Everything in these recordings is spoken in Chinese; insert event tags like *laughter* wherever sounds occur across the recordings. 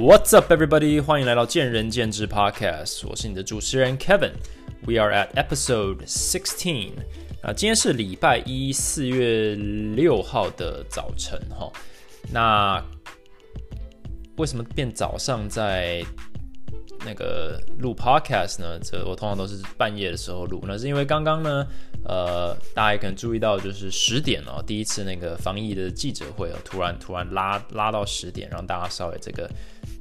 What's up, everybody？欢迎来到见仁见智 Podcast，我是你的主持人 Kevin。We are at episode sixteen。啊，今天是礼拜一，四月六号的早晨哈。那为什么变早上在那个录 Podcast 呢？这我通常都是半夜的时候录。那是因为刚刚呢，呃，大家也可能注意到，就是十点哦，第一次那个防疫的记者会哦，突然突然拉拉到十点，让大家稍微这个。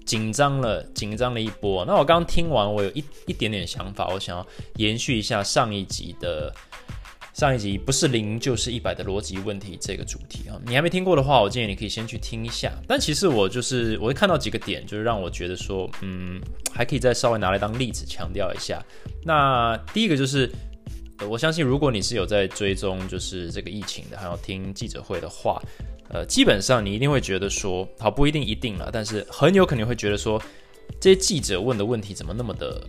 紧张了，紧张了一波。那我刚听完，我有一一点点想法，我想要延续一下上一集的上一集，不是零就是一百的逻辑问题这个主题啊。你还没听过的话，我建议你可以先去听一下。但其实我就是我会看到几个点，就是让我觉得说，嗯，还可以再稍微拿来当例子强调一下。那第一个就是，我相信如果你是有在追踪就是这个疫情的，还要听记者会的话。呃，基本上你一定会觉得说，好不一定一定了，但是很有可能会觉得说，这些记者问的问题怎么那么的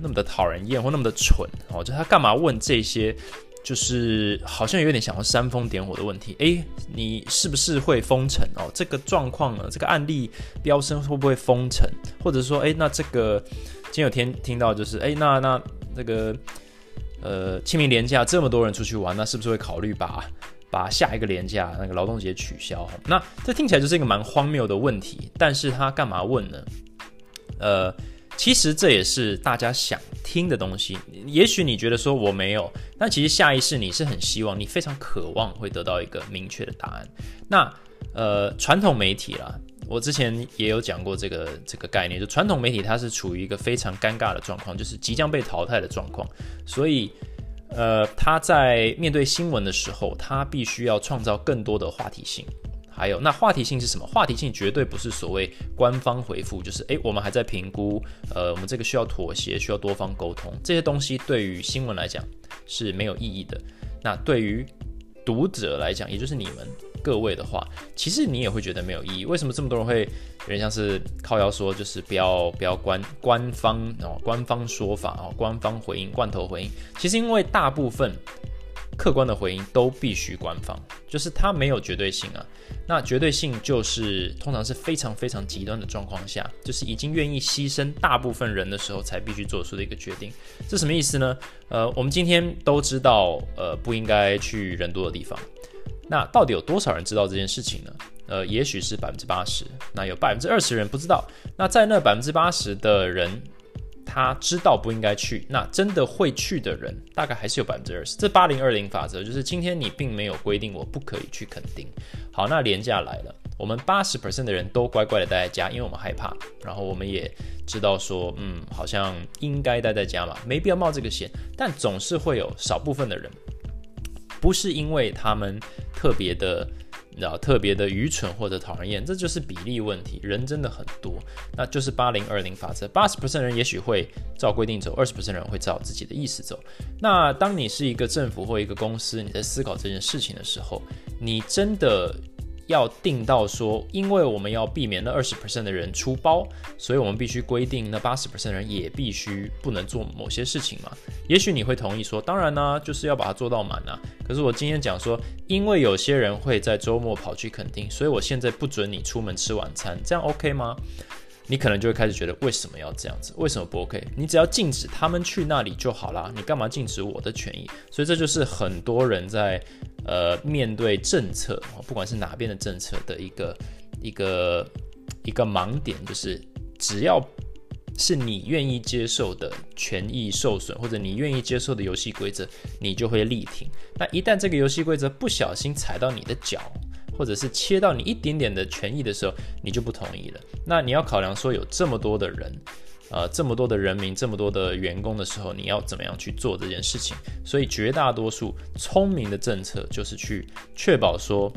那么的讨人厌，或那么的蠢哦？就他干嘛问这些，就是好像有点想要煽风点火的问题？诶，你是不是会封城哦？这个状况呢，这个案例飙升会不会封城？或者说，诶，那这个今有听听到就是，诶，那那那个呃清明年假这么多人出去玩，那是不是会考虑把？把下一个年假那个劳动节取消，那这听起来就是一个蛮荒谬的问题。但是他干嘛问呢？呃，其实这也是大家想听的东西。也许你觉得说我没有，但其实下意识你是很希望，你非常渴望会得到一个明确的答案。那呃，传统媒体啦，我之前也有讲过这个这个概念，就传统媒体它是处于一个非常尴尬的状况，就是即将被淘汰的状况，所以。呃，他在面对新闻的时候，他必须要创造更多的话题性。还有，那话题性是什么？话题性绝对不是所谓官方回复，就是诶，我们还在评估，呃，我们这个需要妥协，需要多方沟通，这些东西对于新闻来讲是没有意义的。那对于读者来讲，也就是你们。各位的话，其实你也会觉得没有意义。为什么这么多人会有点像是靠腰说，就是不要不要官官方哦，官方说法哦，官方回应，罐头回应。其实因为大部分客观的回应都必须官方，就是它没有绝对性啊。那绝对性就是通常是非常非常极端的状况下，就是已经愿意牺牲大部分人的时候才必须做出的一个决定。这什么意思呢？呃，我们今天都知道，呃，不应该去人多的地方。那到底有多少人知道这件事情呢？呃，也许是百分之八十，那有百分之二十人不知道。那在那百分之八十的人，他知道不应该去，那真的会去的人，大概还是有百分之二十。这八零二零法则就是今天你并没有规定我不可以去垦丁。好，那廉价来了，我们八十 percent 的人都乖乖的待在家，因为我们害怕。然后我们也知道说，嗯，好像应该待在家嘛，没必要冒这个险。但总是会有少部分的人。不是因为他们特别的，啊，特别的愚蠢或者讨人厌，这就是比例问题。人真的很多，那就是八零二零法则。八十 percent 人也许会照规定走，二十 percent 人会照自己的意思走。那当你是一个政府或一个公司，你在思考这件事情的时候，你真的。要定到说，因为我们要避免那二十 percent 的人出包，所以我们必须规定那八十 percent 人也必须不能做某些事情嘛？也许你会同意说，当然呢，就是要把它做到满啊。可是我今天讲说，因为有些人会在周末跑去垦丁，所以我现在不准你出门吃晚餐，这样 OK 吗？你可能就会开始觉得为什么要这样子？为什么不 OK？你只要禁止他们去那里就好啦，你干嘛禁止我的权益？所以这就是很多人在呃面对政策，不管是哪边的政策的一个一个一个盲点，就是只要是你愿意接受的权益受损，或者你愿意接受的游戏规则，你就会力挺。那一旦这个游戏规则不小心踩到你的脚，或者是切到你一点点的权益的时候，你就不同意了。那你要考量说有这么多的人，呃，这么多的人民，这么多的员工的时候，你要怎么样去做这件事情？所以绝大多数聪明的政策就是去确保说，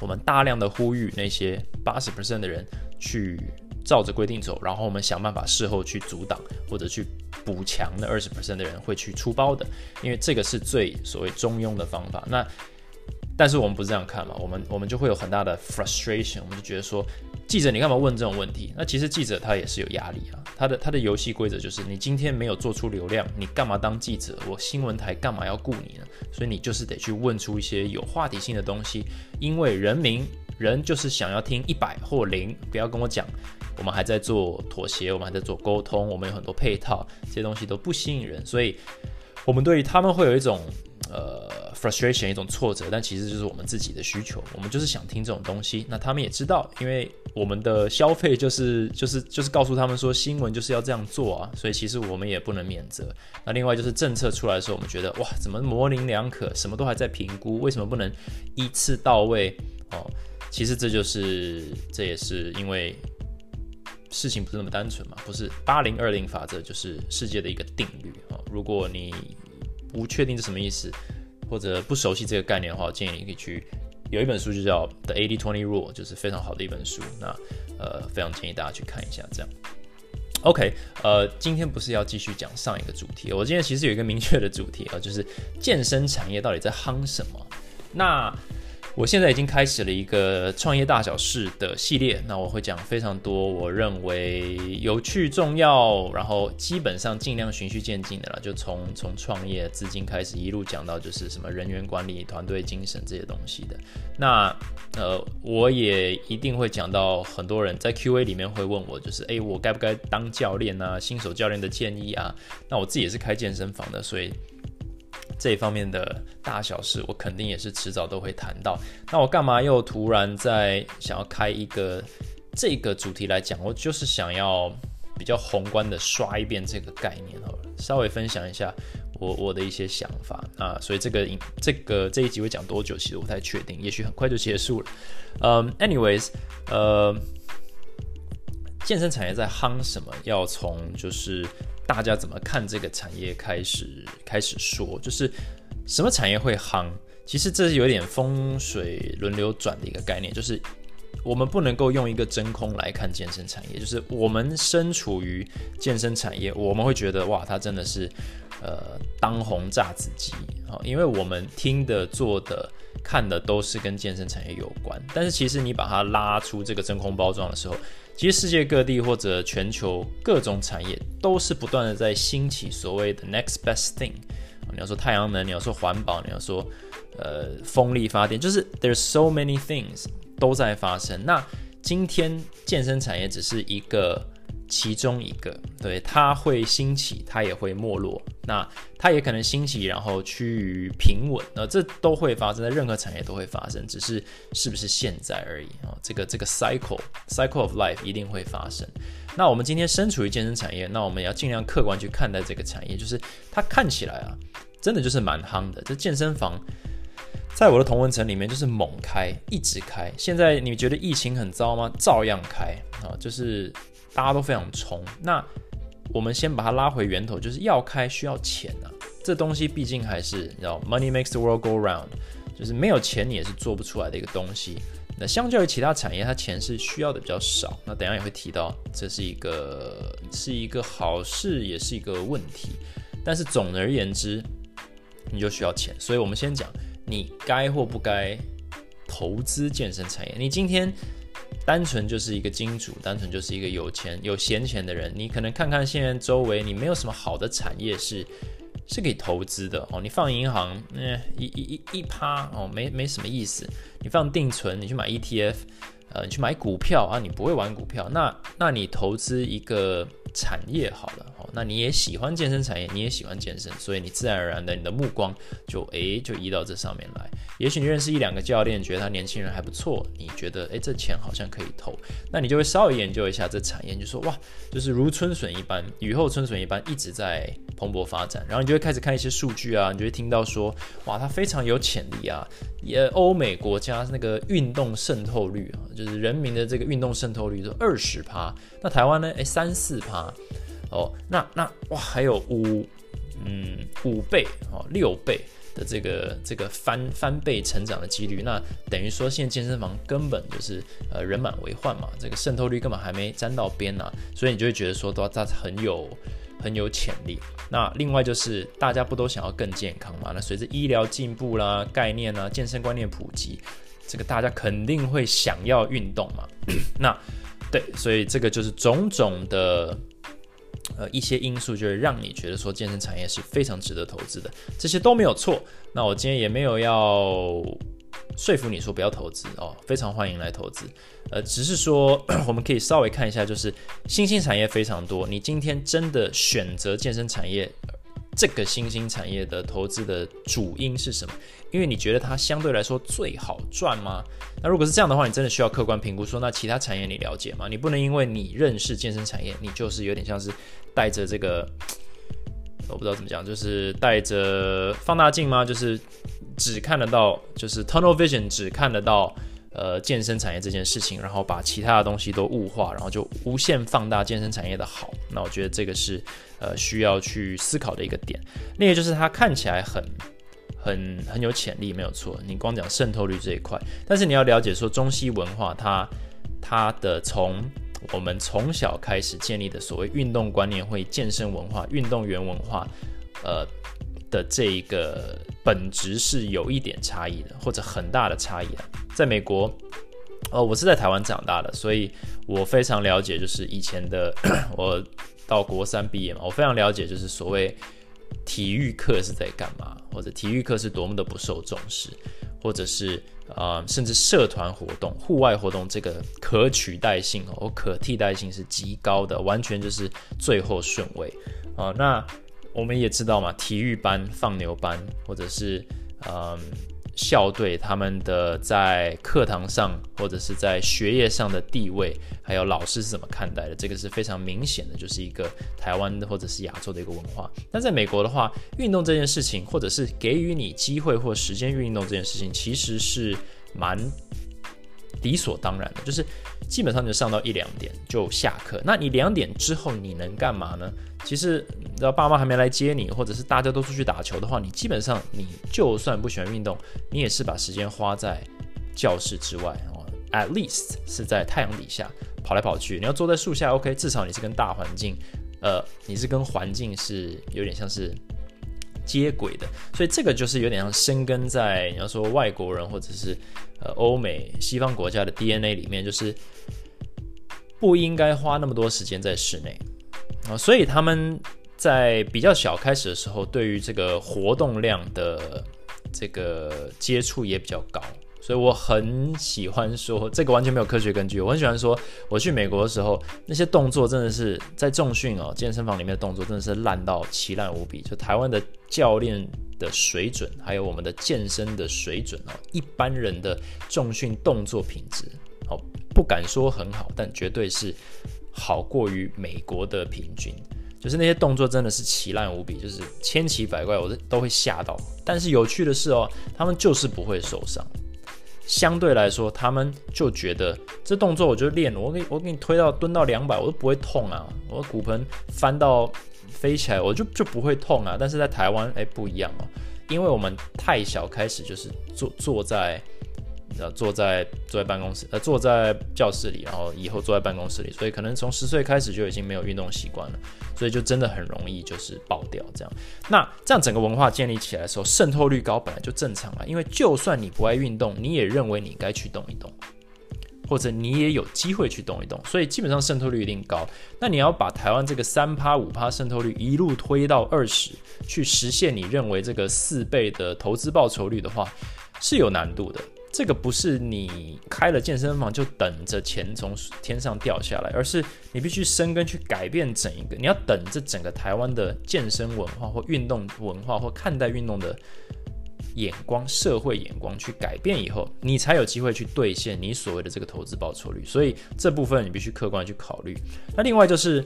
我们大量的呼吁那些八十 percent 的人去照着规定走，然后我们想办法事后去阻挡或者去补强那二十 percent 的人会去出包的，因为这个是最所谓中庸的方法。那但是我们不是这样看嘛？我们我们就会有很大的 frustration，我们就觉得说，记者你干嘛问这种问题？那其实记者他也是有压力啊。他的他的游戏规则就是，你今天没有做出流量，你干嘛当记者？我新闻台干嘛要雇你呢？所以你就是得去问出一些有话题性的东西，因为人民人就是想要听一百或零，不要跟我讲我们还在做妥协，我们还在做沟通，我们有很多配套，这些东西都不吸引人，所以我们对于他们会有一种呃 frustration，一种挫折，但其实就是我们自己的需求，我们就是想听这种东西，那他们也知道，因为我们的消费就是就是就是告诉他们说新闻就是要这样做啊，所以其实我们也不能免责。那另外就是政策出来的时候，我们觉得哇，怎么模棱两可，什么都还在评估，为什么不能一次到位哦？其实这就是这也是因为事情不是那么单纯嘛，不是八零二零法则就是世界的一个定律啊。如果你不确定是什么意思，或者不熟悉这个概念的话，我建议你可以去。有一本书就叫《The Eighty Twenty Rule》，就是非常好的一本书。那呃，非常建议大家去看一下。这样，OK，呃，今天不是要继续讲上一个主题，我今天其实有一个明确的主题啊，就是健身产业到底在夯什么？那我现在已经开始了一个创业大小事的系列，那我会讲非常多我认为有趣、重要，然后基本上尽量循序渐进的了，就从从创业资金开始，一路讲到就是什么人员管理、团队精神这些东西的。那呃，我也一定会讲到很多人在 Q&A 里面会问我，就是诶，我该不该当教练啊？新手教练的建议啊？那我自己也是开健身房的，所以。这一方面的大小事，我肯定也是迟早都会谈到。那我干嘛又突然在想要开一个这个主题来讲？我就是想要比较宏观的刷一遍这个概念好了，稍微分享一下我我的一些想法啊。所以这个这个这一集会讲多久？其实我不太确定，也许很快就结束了。嗯，anyways，呃，健身产业在夯什么？要从就是。大家怎么看这个产业？开始开始说，就是什么产业会夯？其实这是有点风水轮流转的一个概念，就是我们不能够用一个真空来看健身产业。就是我们身处于健身产业，我们会觉得哇，它真的是呃当红炸子鸡啊，因为我们听的、做的、看的都是跟健身产业有关。但是其实你把它拉出这个真空包装的时候，其实世界各地或者全球各种产业都是不断的在兴起所谓的 next best thing。你要说太阳能，你要说环保，你要说呃风力发电，就是 there's so many things 都在发生。那今天健身产业只是一个。其中一个，对，它会兴起，它也会没落，那它也可能兴起，然后趋于平稳，那这都会发生在任何产业都会发生，只是是不是现在而已啊？这个这个 cycle cycle of life 一定会发生。那我们今天身处于健身产业，那我们要尽量客观去看待这个产业，就是它看起来啊，真的就是蛮夯的。这健身房在我的同文层里面就是猛开，一直开。现在你觉得疫情很糟吗？照样开啊，就是。大家都非常冲，那我们先把它拉回源头，就是要开需要钱啊。这东西毕竟还是你知道，money makes the world go round，就是没有钱你也是做不出来的一个东西。那相较于其他产业，它钱是需要的比较少。那等下也会提到，这是一个是一个好事，也是一个问题。但是总而言之，你就需要钱。所以我们先讲，你该或不该投资健身产业。你今天。单纯就是一个金主，单纯就是一个有钱有闲钱的人，你可能看看现在周围，你没有什么好的产业是是可以投资的哦。你放银行，嗯，一一一一趴哦，没没什么意思。你放定存，你去买 ETF，呃，你去买股票啊，你不会玩股票，那那你投资一个。产业好了，哦，那你也喜欢健身产业，你也喜欢健身，所以你自然而然的你的目光就诶就移到这上面来。也许你认识一两个教练，觉得他年轻人还不错，你觉得诶这钱好像可以投，那你就会稍微研究一下这产业，就说哇，就是如春笋一般，雨后春笋一般一直在蓬勃发展。然后你就会开始看一些数据啊，你就会听到说哇，它非常有潜力啊，也欧美国家那个运动渗透率啊，就是人民的这个运动渗透率都二十趴，那台湾呢诶三四趴。哦，那那哇，还有五嗯五倍哦六倍的这个这个翻翻倍成长的几率，那等于说现在健身房根本就是呃人满为患嘛，这个渗透率根本还没沾到边呢，所以你就会觉得说，都它很有很有潜力。那另外就是大家不都想要更健康嘛？那随着医疗进步啦，概念啊，健身观念普及，这个大家肯定会想要运动嘛。*coughs* 那对，所以这个就是种种的。呃，一些因素就是让你觉得说健身产业是非常值得投资的，这些都没有错。那我今天也没有要说服你说不要投资哦，非常欢迎来投资。呃，只是说 *clears throat* 我们可以稍微看一下，就是新兴产业非常多。你今天真的选择健身产业，这个新兴产业的投资的主因是什么？因为你觉得它相对来说最好赚吗？那如果是这样的话，你真的需要客观评估，说那其他产业你了解吗？你不能因为你认识健身产业，你就是有点像是带着这个。我不知道怎么讲，就是带着放大镜吗？就是只看得到，就是 tunnel vision，只看得到呃健身产业这件事情，然后把其他的东西都物化，然后就无限放大健身产业的好。那我觉得这个是呃需要去思考的一个点。另一个就是它看起来很很很有潜力，没有错。你光讲渗透率这一块，但是你要了解说中西文化它它的从。我们从小开始建立的所谓运动观念，会健身文化、运动员文化，呃的这一个本质是有一点差异的，或者很大的差异的。在美国，呃，我是在台湾长大的，所以我非常了解，就是以前的 *clears throat* 我到国三毕业嘛，我非常了解，就是所谓体育课是在干嘛，或者体育课是多么的不受重视。或者是啊，甚至社团活动、户外活动，这个可取代性哦，可替代性是极高的，完全就是最后顺位啊。那我们也知道嘛，体育班、放牛班，或者是嗯。校队他们的在课堂上或者是在学业上的地位，还有老师是怎么看待的？这个是非常明显的，就是一个台湾的或者是亚洲的一个文化。但在美国的话，运动这件事情，或者是给予你机会或时间运动这件事情，其实是蛮理所当然的，就是基本上就上到一两点就下课。那你两点之后你能干嘛呢？其实，要爸妈还没来接你，或者是大家都出去打球的话，你基本上你就算不喜欢运动，你也是把时间花在教室之外哦，at least 是在太阳底下跑来跑去。你要坐在树下，OK，至少你是跟大环境，呃，你是跟环境是有点像是接轨的。所以这个就是有点像生根在你要说外国人或者是呃欧美西方国家的 DNA 里面，就是不应该花那么多时间在室内。啊，所以他们在比较小开始的时候，对于这个活动量的这个接触也比较高，所以我很喜欢说这个完全没有科学根据。我很喜欢说，我去美国的时候，那些动作真的是在重训哦，健身房里面的动作真的是烂到奇烂无比。就台湾的教练的水准，还有我们的健身的水准哦，一般人的重训动作品质，哦不敢说很好，但绝对是。好过于美国的平均，就是那些动作真的是奇烂无比，就是千奇百怪，我都都会吓到。但是有趣的是哦，他们就是不会受伤。相对来说，他们就觉得这动作我就练，我给我给你推到蹲到两百，我都不会痛啊。我骨盆翻到飞起来，我就就不会痛啊。但是在台湾，哎，不一样哦，因为我们太小开始就是坐坐在。呃，坐在坐在办公室，呃，坐在教室里，然后以后坐在办公室里，所以可能从十岁开始就已经没有运动习惯了，所以就真的很容易就是爆掉这样。那这样整个文化建立起来的时候，渗透率高本来就正常了，因为就算你不爱运动，你也认为你该去动一动，或者你也有机会去动一动，所以基本上渗透率一定高。那你要把台湾这个三趴五趴渗透率一路推到二十，去实现你认为这个四倍的投资报酬率的话，是有难度的。这个不是你开了健身房就等着钱从天上掉下来，而是你必须生根去改变整一个。你要等这整个台湾的健身文化或运动文化或看待运动的眼光、社会眼光去改变以后，你才有机会去兑现你所谓的这个投资报酬率。所以这部分你必须客观去考虑。那另外就是。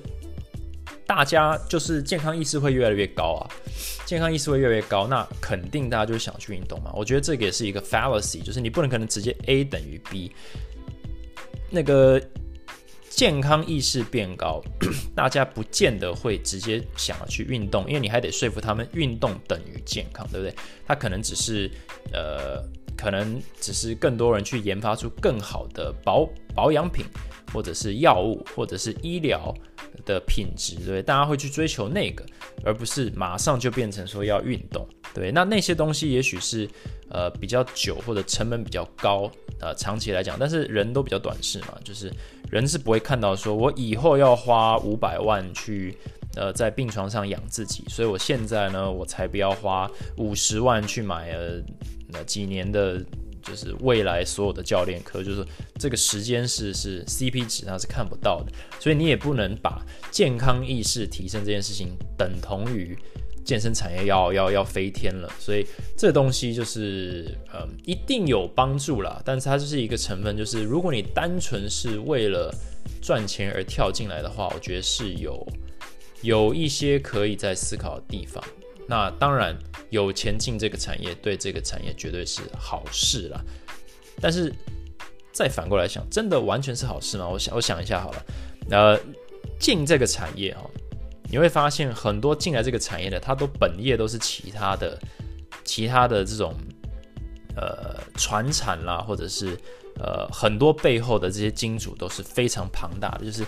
大家就是健康意识会越来越高啊，健康意识会越来越高，那肯定大家就想去运动嘛。我觉得这个也是一个 fallacy，就是你不能可能直接 A 等于 B。那个健康意识变高，*clears throat* 大家不见得会直接想要去运动，因为你还得说服他们运动等于健康，对不对？他可能只是呃，可能只是更多人去研发出更好的保保养品，或者是药物，或者是医疗。的品质，对，大家会去追求那个，而不是马上就变成说要运动，对。那那些东西也许是呃比较久或者成本比较高，呃，长期来讲，但是人都比较短视嘛，就是人是不会看到说我以后要花五百万去呃在病床上养自己，所以我现在呢我才不要花五十万去买呃那几年的就是未来所有的教练课，就是这个时间是是 CP 值它是看不到的，所以你也不能把健康意识提升这件事情等同于健身产业要要要飞天了。所以这东西就是嗯一定有帮助啦，但是它就是一个成分，就是如果你单纯是为了赚钱而跳进来的话，我觉得是有有一些可以在思考的地方。那当然，有钱进这个产业，对这个产业绝对是好事啦。但是再反过来想，真的完全是好事吗？我想，我想一下好了。呃，进这个产业哈，你会发现很多进来这个产业的，他都本业都是其他的、其他的这种呃传产啦，或者是呃很多背后的这些金主都是非常庞大的，就是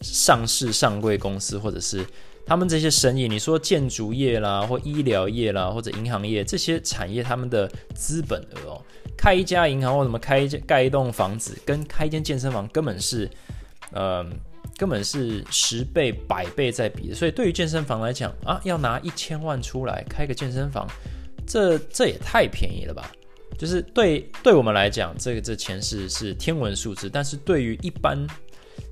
上市上柜公司或者是。他们这些生意，你说建筑业啦，或医疗业啦，或者银行业这些产业，他们的资本额哦，开一家银行或什么开一盖一栋房子，跟开一间健身房根本是，呃，根本是十倍、百倍在比的。所以对于健身房来讲啊，要拿一千万出来开个健身房，这这也太便宜了吧？就是对对我们来讲，这个这钱是是天文数字，但是对于一般。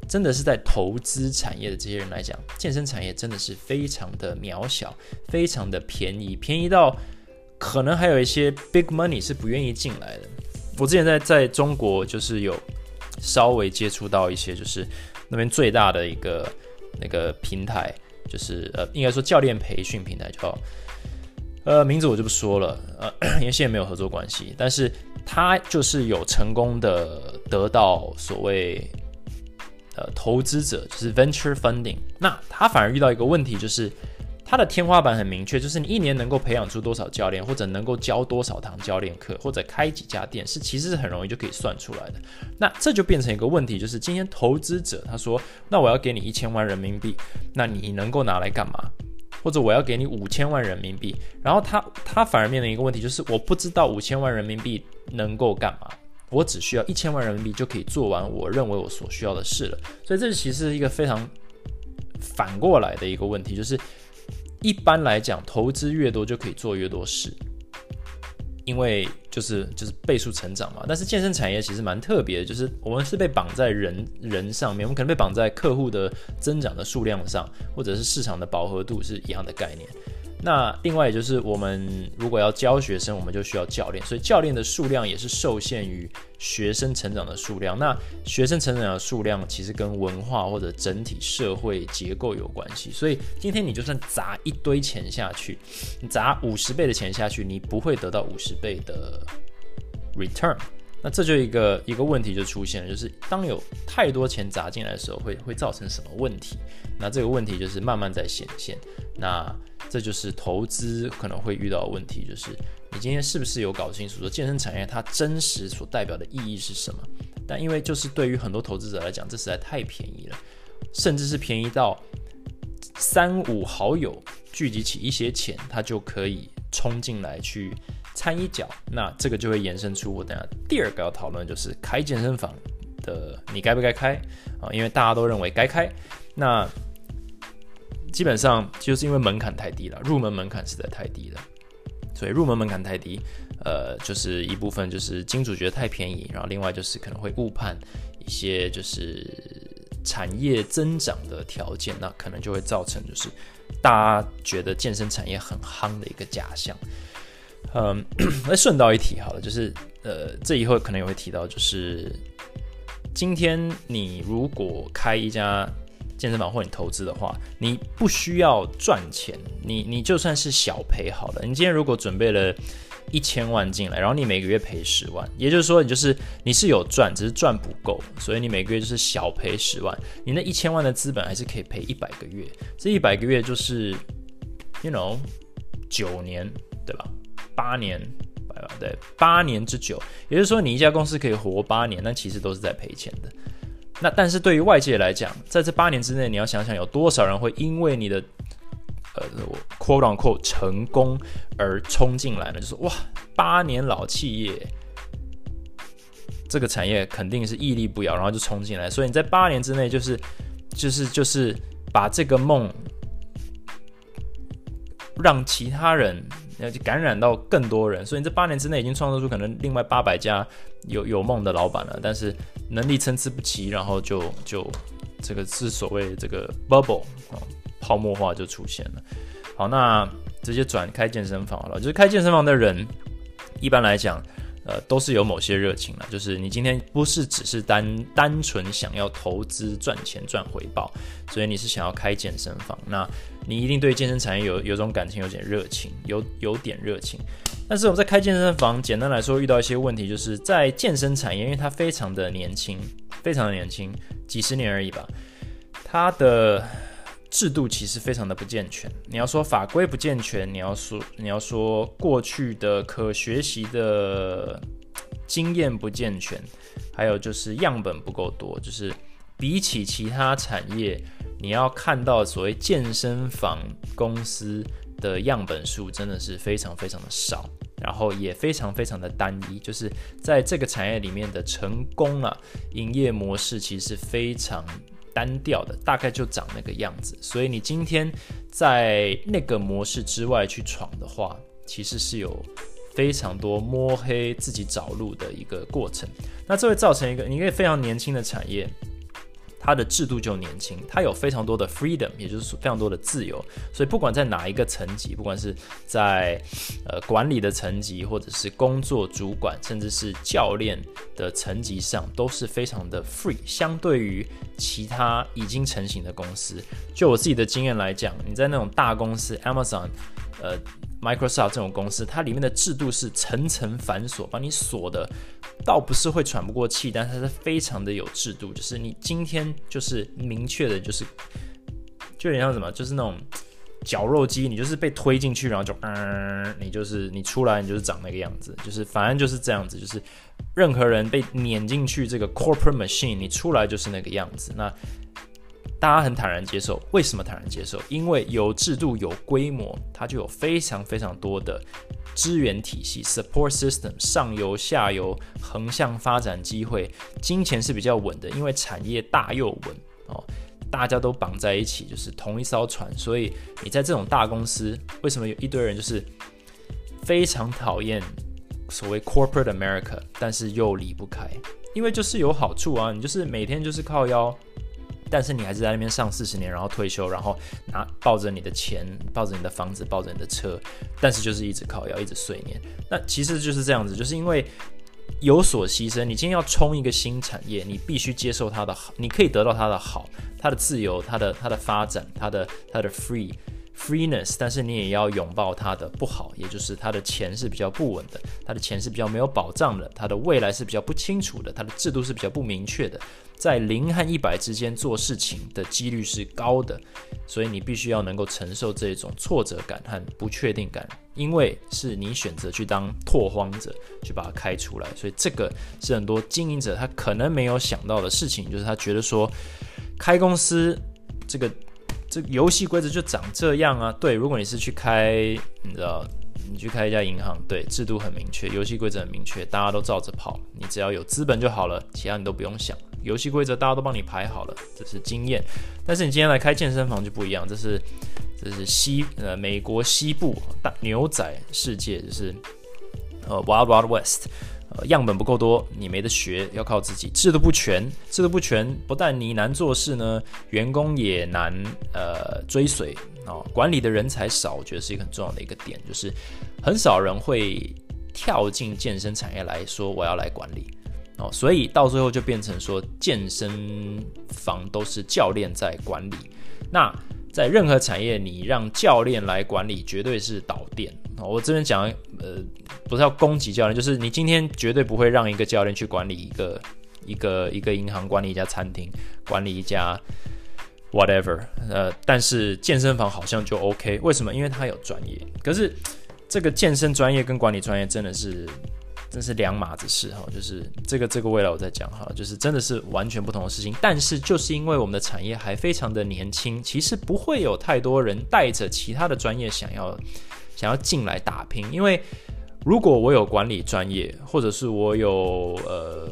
真的是在投资产业的这些人来讲，健身产业真的是非常的渺小，非常的便宜，便宜到可能还有一些 big money 是不愿意进来的。我之前在在中国就是有稍微接触到一些，就是那边最大的一个那个平台，就是呃，应该说教练培训平台，叫呃名字我就不说了，呃，*coughs* 因为现在没有合作关系，但是他就是有成功的得到所谓。呃，投资者就是 venture funding，那他反而遇到一个问题，就是它的天花板很明确，就是你一年能够培养出多少教练，或者能够教多少堂教练课，或者开几家店，是其实是很容易就可以算出来的。那这就变成一个问题，就是今天投资者他说，那我要给你一千万人民币，那你能够拿来干嘛？或者我要给你五千万人民币，然后他他反而面临一个问题，就是我不知道五千万人民币能够干嘛。我只需要一千万人民币就可以做完我认为我所需要的事了，所以这其实是一个非常反过来的一个问题，就是一般来讲，投资越多就可以做越多事，因为就是就是倍数成长嘛。但是健身产业其实蛮特别的，就是我们是被绑在人人上面，我们可能被绑在客户的增长的数量上，或者是市场的饱和度是一样的概念。那另外也就是我们如果要教学生，我们就需要教练，所以教练的数量也是受限于学生成长的数量。那学生成长的数量其实跟文化或者整体社会结构有关系。所以今天你就算砸一堆钱下去，你砸五十倍的钱下去，你不会得到五十倍的 return。那这就一个一个问题就出现了，就是当有太多钱砸进来的时候，会会造成什么问题？那这个问题就是慢慢在显现。那这就是投资可能会遇到的问题，就是你今天是不是有搞清楚说健身产业它真实所代表的意义是什么？但因为就是对于很多投资者来讲，这实在太便宜了，甚至是便宜到三五好友聚集起一些钱，他就可以冲进来去。掺一脚，那这个就会延伸出我等下第二个要讨论，就是开健身房的你该不该开？啊？因为大家都认为该开，那基本上就是因为门槛太低了，入门门槛实在太低了，所以入门门槛太低，呃，就是一部分就是金主觉得太便宜，然后另外就是可能会误判一些就是产业增长的。条件，那可能就会造成就是大家觉得健身产业很夯的。一个假象。嗯，*coughs* 那顺道一提好了，就是呃，这以后可能也会提到，就是今天你如果开一家健身房或你投资的话，你不需要赚钱，你你就算是小赔好了。你今天如果准备了一千万进来，然后你每个月赔十万，也就是说你就是你是有赚，只是赚不够，所以你每个月就是小赔十万，你那一千万的资本还是可以赔一百个月，这一百个月就是，you know，九年，对吧？八年，对，八年之久，也就是说，你一家公司可以活八年，那其实都是在赔钱的。那但是对于外界来讲，在这八年之内，你要想想有多少人会因为你的呃 quote unquote 成功而冲进来呢？就是哇，八年老企业，这个产业肯定是屹立不摇，然后就冲进来。所以你在八年之内，就是就是就是把这个梦让其他人。那就感染到更多人。所以你这八年之内已经创造出可能另外八百家有有梦的老板了，但是能力参差不齐，然后就就这个是所谓这个 bubble 啊，泡沫化就出现了。好，那直接转开健身房了，就是开健身房的人，一般来讲。呃，都是有某些热情了，就是你今天不是只是单单纯想要投资赚钱赚回报，所以你是想要开健身房，那你一定对健身产业有有种感情，有点热情，有有点热情。但是我们在开健身房，简单来说遇到一些问题，就是在健身产业，因为它非常的年轻，非常的年轻，几十年而已吧，它的。制度其实非常的不健全。你要说法规不健全，你要说你要说过去的可学习的经验不健全，还有就是样本不够多。就是比起其他产业，你要看到所谓健身房公司的样本数真的是非常非常的少，然后也非常非常的单一。就是在这个产业里面的成功啊，营业模式其实是非常。单调的，大概就长那个样子。所以你今天在那个模式之外去闯的话，其实是有非常多摸黑自己找路的一个过程。那这会造成一个，你一个非常年轻的产业。它的制度就年轻，它有非常多的 freedom，也就是非常多的自由，所以不管在哪一个层级，不管是在呃管理的层级，或者是工作主管，甚至是教练的层级上，都是非常的 free。相对于其他已经成型的公司，就我自己的经验来讲，你在那种大公司，Amazon，呃。Microsoft 这种公司，它里面的制度是层层繁琐，把你锁的，倒不是会喘不过气，但是它是非常的有制度，就是你今天就是明确的，就是就有点像什么，就是那种绞肉机，你就是被推进去，然后就嗯，你就是你出来，你就是长那个样子，就是反正就是这样子，就是任何人被撵进去这个 corporate machine，你出来就是那个样子，那。大家很坦然接受，为什么坦然接受？因为有制度、有规模，它就有非常非常多的支援体系 （support system），上游、下游横向发展机会，金钱是比较稳的，因为产业大又稳哦，大家都绑在一起，就是同一艘船，所以你在这种大公司，为什么有一堆人就是非常讨厌所谓 corporate America，但是又离不开？因为就是有好处啊，你就是每天就是靠腰。但是你还是在那边上四十年，然后退休，然后拿抱着你的钱，抱着你的房子，抱着你的车，但是就是一直靠，要一直碎念。那其实就是这样子，就是因为有所牺牲。你今天要冲一个新产业，你必须接受它的好，你可以得到它的好，它的自由，它的它的发展，它的它的 free。Freeness，但是你也要拥抱它的不好，也就是它的钱是比较不稳的，它的钱是比较没有保障的，它的未来是比较不清楚的，它的制度是比较不明确的，在零和一百之间做事情的几率是高的，所以你必须要能够承受这种挫折感和不确定感，因为是你选择去当拓荒者，去把它开出来，所以这个是很多经营者他可能没有想到的事情，就是他觉得说开公司这个。这游戏规则就长这样啊？对，如果你是去开，你知道，你去开一家银行，对，制度很明确，游戏规则很明确，大家都照着跑，你只要有资本就好了，其他你都不用想，游戏规则大家都帮你排好了，这是经验。但是你今天来开健身房就不一样，这是这是西呃美国西部大牛仔世界，就是呃 Wild Wild West。呃，样本不够多，你没得学，要靠自己。制度不全，制度不全，不但你难做事呢，员工也难呃追随啊。管理的人才少，我觉得是一个很重要的一个点，就是很少人会跳进健身产业来说我要来管理哦，所以到最后就变成说健身房都是教练在管理。那在任何产业，你让教练来管理，绝对是导电。我这边讲，呃，不是要攻击教练，就是你今天绝对不会让一个教练去管理一个一个一个银行，管理一家餐厅，管理一家 whatever。呃，但是健身房好像就 OK，为什么？因为他有专业。可是这个健身专业跟管理专业真的是。真是两码子事哈，就是这个这个未来我再讲哈，就是真的是完全不同的事情。但是就是因为我们的产业还非常的年轻，其实不会有太多人带着其他的专业想要想要进来打拼。因为如果我有管理专业，或者是我有呃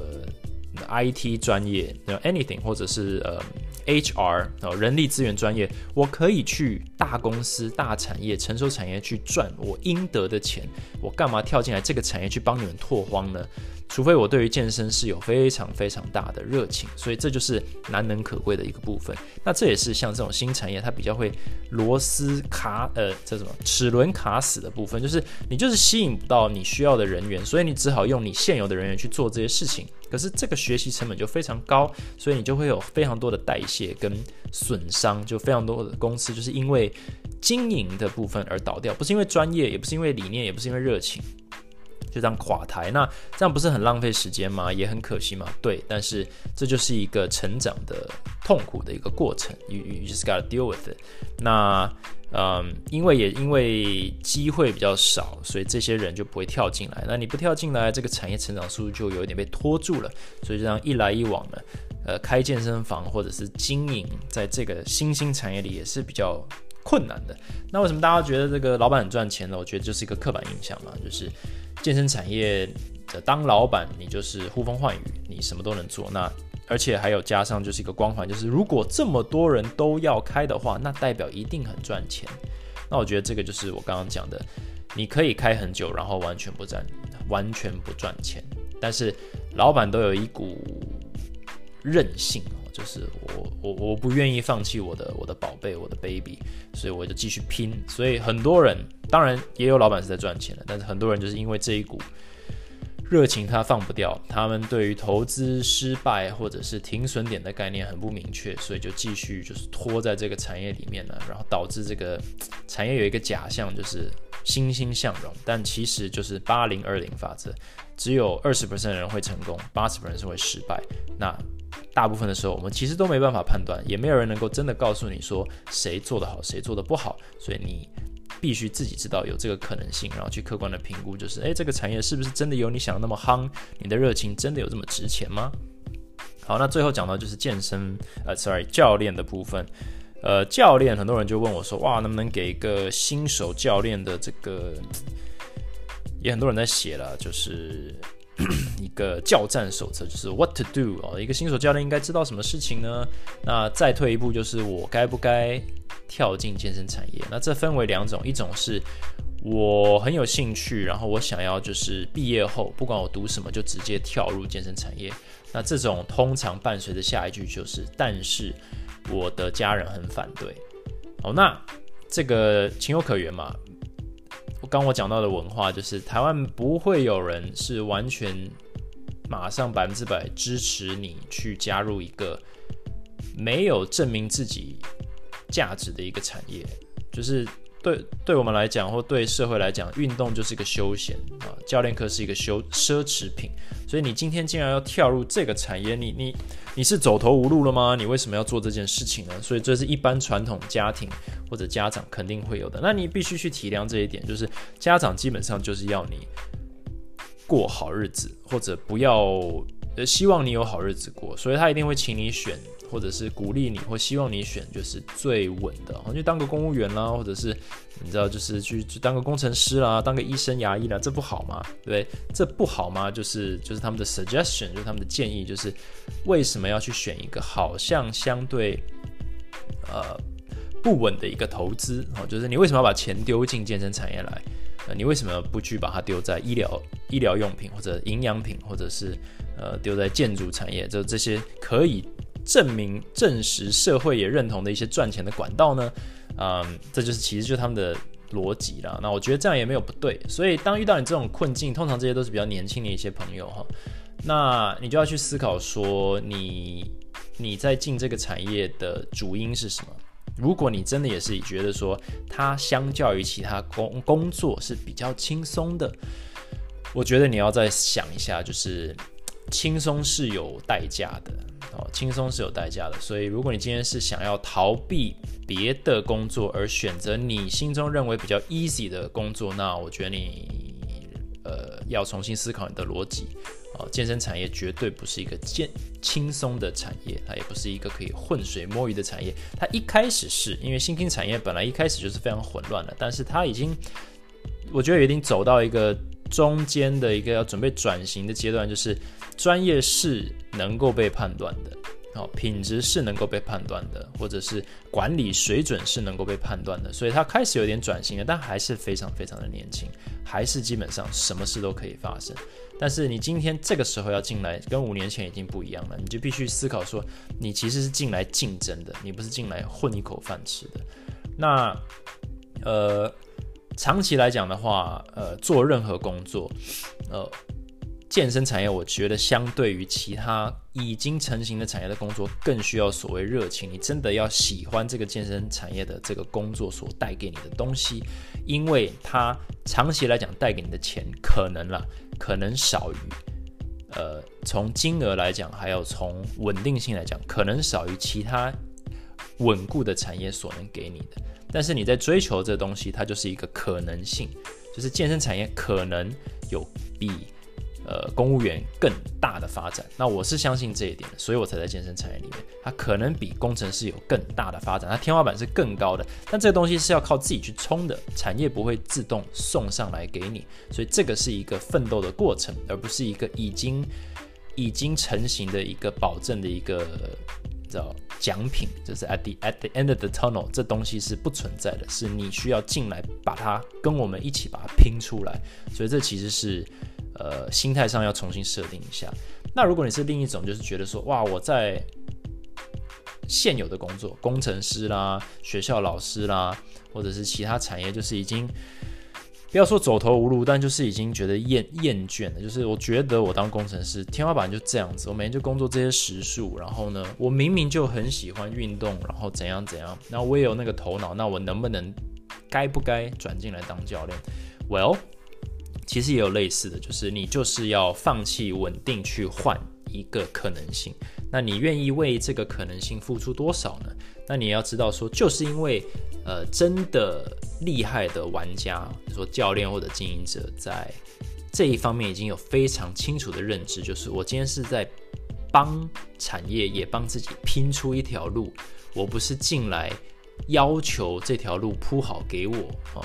IT 专业，有 anything，或者是呃 HR 哦，人力资源专业，我可以去大公司、大产业、成熟产业去赚我应得的钱，我干嘛跳进来这个产业去帮你们拓荒呢？除非我对于健身是有非常非常大的热情，所以这就是难能可贵的一个部分。那这也是像这种新产业，它比较会螺丝卡呃，这什么齿轮卡死的部分，就是你就是吸引不到你需要的人员，所以你只好用你现有的人员去做这些事情。可是这个学习成本就非常高，所以你就会有非常多的代谢跟损伤，就非常多的公司就是因为经营的部分而倒掉，不是因为专业，也不是因为理念，也不是因为热情。就这样垮台，那这样不是很浪费时间吗？也很可惜吗。对，但是这就是一个成长的痛苦的一个过程，you you just gotta deal with it。那嗯，因为也因为机会比较少，所以这些人就不会跳进来。那你不跳进来，这个产业成长速度就有一点被拖住了。所以这样一来一往呢，呃，开健身房或者是经营在这个新兴产业里也是比较困难的。那为什么大家觉得这个老板很赚钱呢？我觉得就是一个刻板印象嘛，就是。健身产业的当老板，你就是呼风唤雨，你什么都能做。那而且还有加上就是一个光环，就是如果这么多人都要开的话，那代表一定很赚钱。那我觉得这个就是我刚刚讲的，你可以开很久，然后完全不赚，完全不赚钱。但是老板都有一股韧性。就是我我我不愿意放弃我的我的宝贝我的 baby，所以我就继续拼。所以很多人当然也有老板是在赚钱的，但是很多人就是因为这一股热情他放不掉，他们对于投资失败或者是停损点的概念很不明确，所以就继续就是拖在这个产业里面呢，然后导致这个产业有一个假象就是欣欣向荣，但其实就是八零二零法则，只有二十 percent 的人会成功，八十 percent 是会失败。那大部分的时候，我们其实都没办法判断，也没有人能够真的告诉你说谁做得好，谁做得不好。所以你必须自己知道有这个可能性，然后去客观的评估，就是诶，这个产业是不是真的有你想的那么夯？你的热情真的有这么值钱吗？好，那最后讲到就是健身，呃，sorry，教练的部分。呃，教练很多人就问我说，哇，能不能给一个新手教练的这个？也很多人在写了，就是。一个教战手册就是 What to do 哦，一个新手教练应该知道什么事情呢？那再退一步就是我该不该跳进健身产业？那这分为两种，一种是我很有兴趣，然后我想要就是毕业后不管我读什么就直接跳入健身产业。那这种通常伴随着下一句就是但是我的家人很反对。好，那这个情有可原嘛？刚我讲到的文化，就是台湾不会有人是完全马上百分之百支持你去加入一个没有证明自己价值的一个产业，就是。对，对我们来讲，或对社会来讲，运动就是一个休闲啊，教练课是一个奢奢侈品。所以你今天竟然要跳入这个产业，你你你是走投无路了吗？你为什么要做这件事情呢？所以这是一般传统家庭或者家长肯定会有的。那你必须去体谅这一点，就是家长基本上就是要你过好日子，或者不要希望你有好日子过，所以他一定会请你选。或者是鼓励你，或希望你选就是最稳的，好去当个公务员啦，或者是你知道，就是去去当个工程师啦，当个医生、牙医啦，这不好吗？对不对？这不好吗？就是就是他们的 suggestion，就是他们的建议，就是为什么要去选一个好像相对呃不稳的一个投资？哦，就是你为什么要把钱丢进健身产业来？呃，你为什么不去把它丢在医疗医疗用品或者营养品，或者是呃丢在建筑产业？就这些可以。证明、证实社会也认同的一些赚钱的管道呢？嗯，这就是其实就是他们的逻辑了。那我觉得这样也没有不对。所以当遇到你这种困境，通常这些都是比较年轻的一些朋友哈，那你就要去思考说，你你在进这个产业的主因是什么？如果你真的也是觉得说，它相较于其他工工作是比较轻松的，我觉得你要再想一下，就是轻松是有代价的。哦，轻松是有代价的，所以如果你今天是想要逃避别的工作而选择你心中认为比较 easy 的工作，那我觉得你呃要重新思考你的逻辑。哦，健身产业绝对不是一个健轻松的产业，它也不是一个可以浑水摸鱼的产业。它一开始是因为新兴产业本来一开始就是非常混乱的，但是它已经我觉得已经走到一个中间的一个要准备转型的阶段，就是。专业是能够被判断的，好，品质是能够被判断的，或者是管理水准是能够被判断的，所以他开始有点转型了，但还是非常非常的年轻，还是基本上什么事都可以发生。但是你今天这个时候要进来，跟五年前已经不一样了，你就必须思考说，你其实是进来竞争的，你不是进来混一口饭吃的。那呃，长期来讲的话，呃，做任何工作，呃。健身产业，我觉得相对于其他已经成型的产业的工作，更需要所谓热情。你真的要喜欢这个健身产业的这个工作所带给你的东西，因为它长期来讲带给你的钱，可能啦，可能少于，呃，从金额来讲，还有从稳定性来讲，可能少于其他稳固的产业所能给你的。但是你在追求这东西，它就是一个可能性，就是健身产业可能有比。呃，公务员更大的发展，那我是相信这一点，所以我才在健身产业里面。它可能比工程师有更大的发展，它天花板是更高的。但这个东西是要靠自己去冲的，产业不会自动送上来给你，所以这个是一个奋斗的过程，而不是一个已经已经成型的一个保证的一个叫奖品，就是 at the at the end of the tunnel，这东西是不存在的，是你需要进来把它跟我们一起把它拼出来，所以这其实是。呃，心态上要重新设定一下。那如果你是另一种，就是觉得说，哇，我在现有的工作，工程师啦、学校老师啦，或者是其他产业，就是已经不要说走投无路，但就是已经觉得厌厌倦了。就是我觉得我当工程师天花板就这样子，我每天就工作这些时数，然后呢，我明明就很喜欢运动，然后怎样怎样，那我也有那个头脑，那我能不能该不该转进来当教练？Well。其实也有类似的，就是你就是要放弃稳定去换一个可能性。那你愿意为这个可能性付出多少呢？那你要知道说，就是因为呃真的厉害的玩家，比如说教练或者经营者，在这一方面已经有非常清楚的认知，就是我今天是在帮产业也帮自己拼出一条路，我不是进来要求这条路铺好给我啊。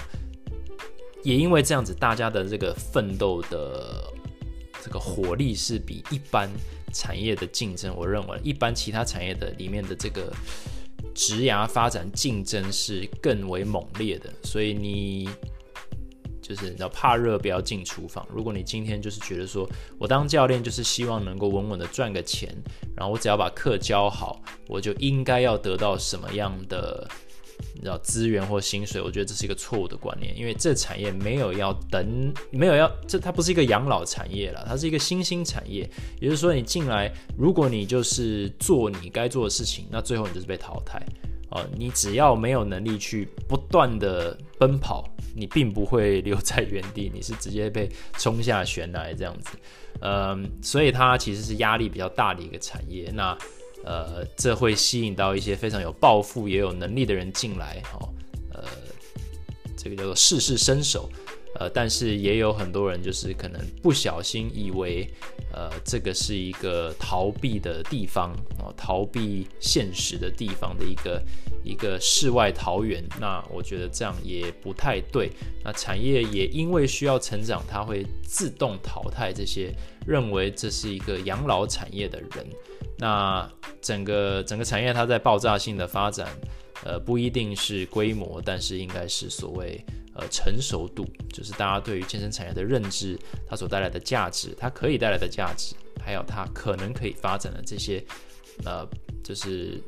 也因为这样子，大家的这个奋斗的这个火力是比一般产业的竞争，我认为一般其他产业的里面的这个职涯发展竞争是更为猛烈的。所以你就是你要怕热，不要进厨房。如果你今天就是觉得说我当教练就是希望能够稳稳的赚个钱，然后我只要把课教好，我就应该要得到什么样的？你知道资源或薪水，我觉得这是一个错误的观念，因为这产业没有要等，没有要这，它不是一个养老产业了，它是一个新兴产业。也就是说，你进来，如果你就是做你该做的事情，那最后你就是被淘汰啊！你只要没有能力去不断的奔跑，你并不会留在原地，你是直接被冲下悬崖这样子。嗯，所以它其实是压力比较大的一个产业。那呃，这会吸引到一些非常有抱负也有能力的人进来，哈，呃，这个叫做试试身手，呃，但是也有很多人就是可能不小心以为，呃，这个是一个逃避的地方，哦，逃避现实的地方的一个一个世外桃源。那我觉得这样也不太对。那产业也因为需要成长，它会自动淘汰这些认为这是一个养老产业的人。那整个整个产业它在爆炸性的发展，呃，不一定是规模，但是应该是所谓呃成熟度，就是大家对于健身产业的认知，它所带来的价值，它可以带来的价值，还有它可能可以发展的这些，呃，就是。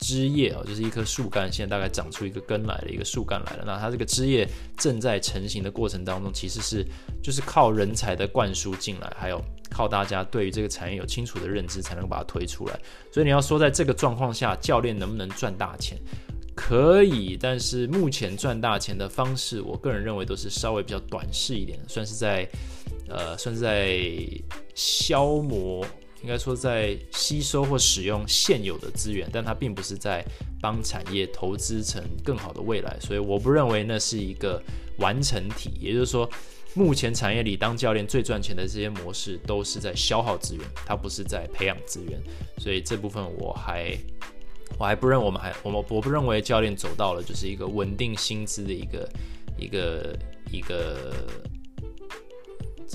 枝叶啊，就是一棵树干，现在大概长出一个根来了，一个树干来了。那它这个枝叶正在成型的过程当中，其实是就是靠人才的灌输进来，还有靠大家对于这个产业有清楚的认知，才能把它推出来。所以你要说在这个状况下，教练能不能赚大钱？可以，但是目前赚大钱的方式，我个人认为都是稍微比较短视一点，算是在呃，算是在消磨。应该说，在吸收或使用现有的资源，但它并不是在帮产业投资成更好的未来，所以我不认为那是一个完成体。也就是说，目前产业里当教练最赚钱的这些模式，都是在消耗资源，它不是在培养资源。所以这部分我还我还不认，我们还我们我不认为教练走到了就是一个稳定薪资的一个一个一个。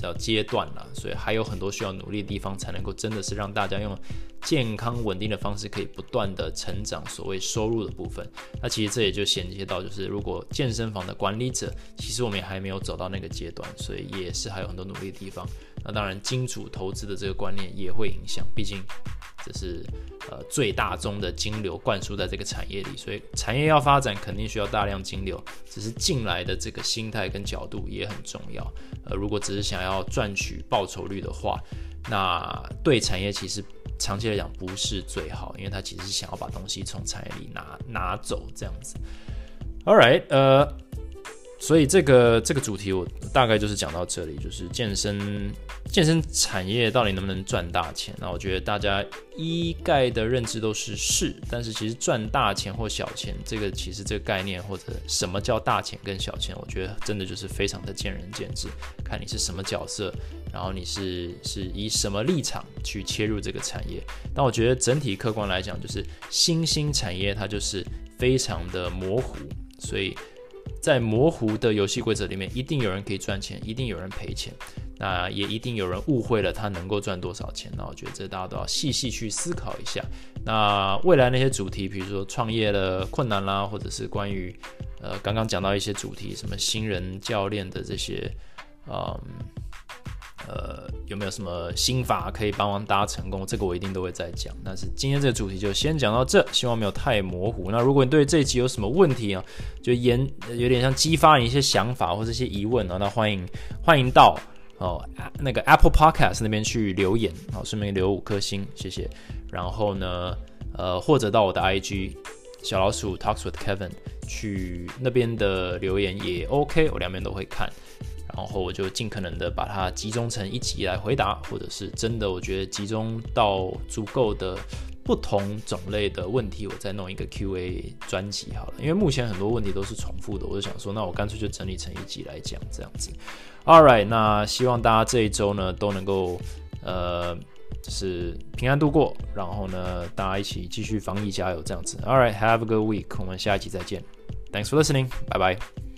要阶段了，所以还有很多需要努力的地方，才能够真的是让大家用健康稳定的方式，可以不断的成长所谓收入的部分。那其实这也就衔接到，就是如果健身房的管理者，其实我们也还没有走到那个阶段，所以也是还有很多努力的地方。那当然，金主投资的这个观念也会影响，毕竟这是呃最大宗的金流灌输在这个产业里，所以产业要发展肯定需要大量金流，只是进来的这个心态跟角度也很重要。呃，如果只是想要赚取报酬率的话，那对产业其实长期来讲不是最好，因为它其实是想要把东西从产业里拿拿走这样子。All right，呃。所以这个这个主题我大概就是讲到这里，就是健身健身产业到底能不能赚大钱？那我觉得大家一概的认知都是是，但是其实赚大钱或小钱，这个其实这个概念或者什么叫大钱跟小钱，我觉得真的就是非常的见仁见智，看你是什么角色，然后你是是以什么立场去切入这个产业。但我觉得整体客观来讲，就是新兴产业它就是非常的模糊，所以。在模糊的游戏规则里面，一定有人可以赚钱，一定有人赔钱，那也一定有人误会了他能够赚多少钱。那我觉得这大家都要细细去思考一下。那未来那些主题，比如说创业的困难啦，或者是关于呃刚刚讲到一些主题，什么新人教练的这些，嗯。呃，有没有什么心法可以帮忙大家成功？这个我一定都会再讲。但是今天这个主题就先讲到这，希望没有太模糊。那如果你对这一集有什么问题啊，就研有点像激发你一些想法或者一些疑问啊，那欢迎 *laughs* 欢迎到哦那个 Apple Podcast 那边去留言，好，顺便留五颗星，谢谢。然后呢，呃，或者到我的 IG 小老鼠 Talks with Kevin 去那边的留言也 OK，我两边都会看。然后我就尽可能的把它集中成一集来回答，或者是真的我觉得集中到足够的不同种类的问题，我再弄一个 Q&A 专辑好了。因为目前很多问题都是重复的，我就想说，那我干脆就整理成一集来讲这样子。All right，那希望大家这一周呢都能够呃就是平安度过，然后呢大家一起继续防疫加油这样子。All right，have a good week，我们下一集再见。Thanks for listening，拜拜。